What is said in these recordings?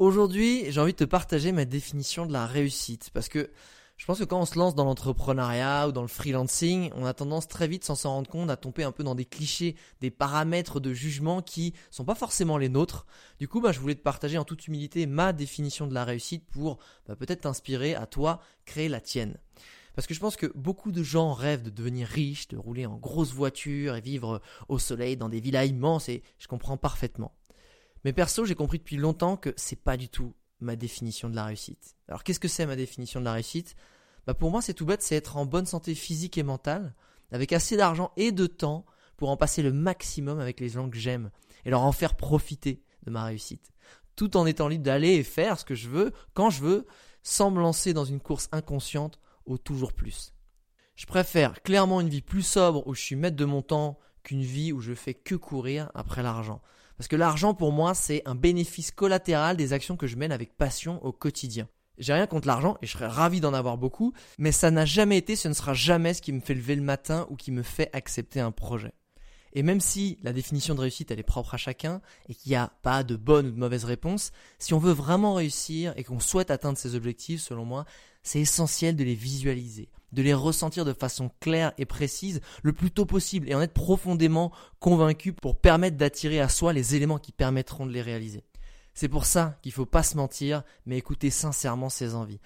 Aujourd'hui, j'ai envie de te partager ma définition de la réussite parce que je pense que quand on se lance dans l'entrepreneuriat ou dans le freelancing, on a tendance très vite, sans s'en rendre compte, à tomber un peu dans des clichés, des paramètres de jugement qui sont pas forcément les nôtres. Du coup, bah, je voulais te partager en toute humilité ma définition de la réussite pour bah, peut-être t'inspirer à toi créer la tienne. Parce que je pense que beaucoup de gens rêvent de devenir riches, de rouler en grosse voiture et vivre au soleil dans des villas immenses et je comprends parfaitement. Mais perso, j'ai compris depuis longtemps que c'est pas du tout ma définition de la réussite. Alors qu'est-ce que c'est ma définition de la réussite? Bah Pour moi, c'est tout bête, c'est être en bonne santé physique et mentale, avec assez d'argent et de temps pour en passer le maximum avec les gens que j'aime et leur en faire profiter de ma réussite. Tout en étant libre d'aller et faire ce que je veux, quand je veux, sans me lancer dans une course inconsciente au toujours plus. Je préfère clairement une vie plus sobre où je suis maître de mon temps qu'une vie où je fais que courir après l'argent. Parce que l'argent, pour moi, c'est un bénéfice collatéral des actions que je mène avec passion au quotidien. J'ai rien contre l'argent et je serais ravi d'en avoir beaucoup, mais ça n'a jamais été, ce ne sera jamais ce qui me fait lever le matin ou qui me fait accepter un projet. Et même si la définition de réussite elle est propre à chacun et qu'il n'y a pas de bonne ou de mauvaise réponse, si on veut vraiment réussir et qu'on souhaite atteindre ses objectifs, selon moi, c'est essentiel de les visualiser, de les ressentir de façon claire et précise le plus tôt possible et en être profondément convaincu pour permettre d'attirer à soi les éléments qui permettront de les réaliser. C'est pour ça qu'il ne faut pas se mentir, mais écouter sincèrement ses envies.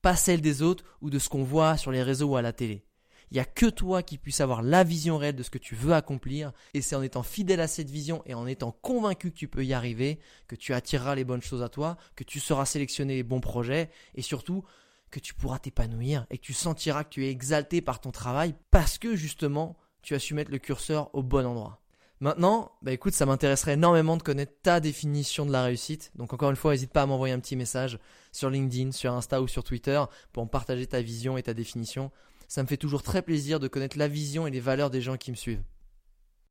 Pas celles des autres ou de ce qu'on voit sur les réseaux ou à la télé. Il n'y a que toi qui puisses avoir la vision réelle de ce que tu veux accomplir, et c'est en étant fidèle à cette vision et en étant convaincu que tu peux y arriver, que tu attireras les bonnes choses à toi, que tu sauras sélectionner les bons projets, et surtout que tu pourras t'épanouir et que tu sentiras que tu es exalté par ton travail parce que justement tu as su mettre le curseur au bon endroit. Maintenant, bah écoute, ça m'intéresserait énormément de connaître ta définition de la réussite. Donc encore une fois, n'hésite pas à m'envoyer un petit message sur LinkedIn, sur Insta ou sur Twitter pour me partager ta vision et ta définition. Ça me fait toujours très plaisir de connaître la vision et les valeurs des gens qui me suivent.